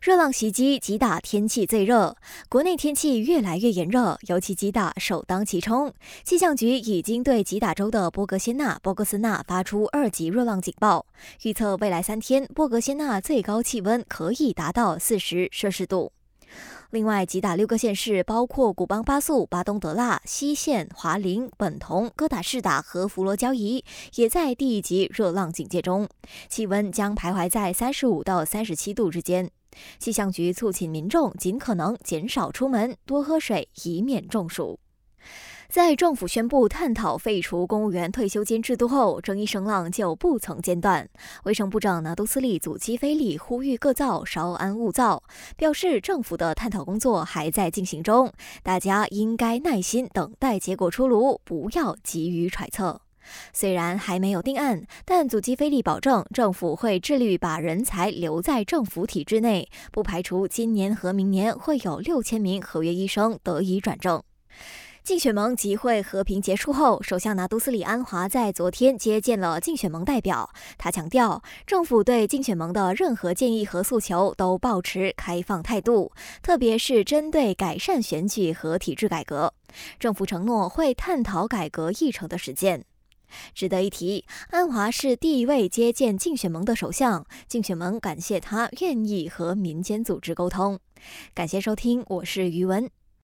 热浪袭击吉打，天气最热。国内天气越来越炎热，尤其吉打首当其冲。气象局已经对吉打州的波格仙纳、波格斯纳发出二级热浪警报，预测未来三天波格仙纳最高气温可以达到四十摄氏度。另外，吉打六个县市，包括古邦巴素、巴东德拉、西县、华林、本同、哥打士打和佛罗交怡，也在第一级热浪警戒中，气温将徘徊在三十五到三十七度之间。气象局促请民众尽可能减少出门，多喝水，以免中暑。在政府宣布探讨废除公务员退休金制度后，争议声浪就不曾间断。卫生部长拿督斯里祖基菲利呼吁各造稍安勿躁，表示政府的探讨工作还在进行中，大家应该耐心等待结果出炉，不要急于揣测。虽然还没有定案，但祖基菲利保证政府会致力于把人才留在政府体制内，不排除今年和明年会有六千名合约医生得以转正。竞选盟集会和平结束后，首相拿督斯里安华在昨天接见了竞选盟代表。他强调，政府对竞选盟的任何建议和诉求都保持开放态度，特别是针对改善选举和体制改革。政府承诺会探讨改革议程的实践。值得一提，安华是第一位接见竞选盟的首相，竞选盟感谢他愿意和民间组织沟通。感谢收听，我是余文。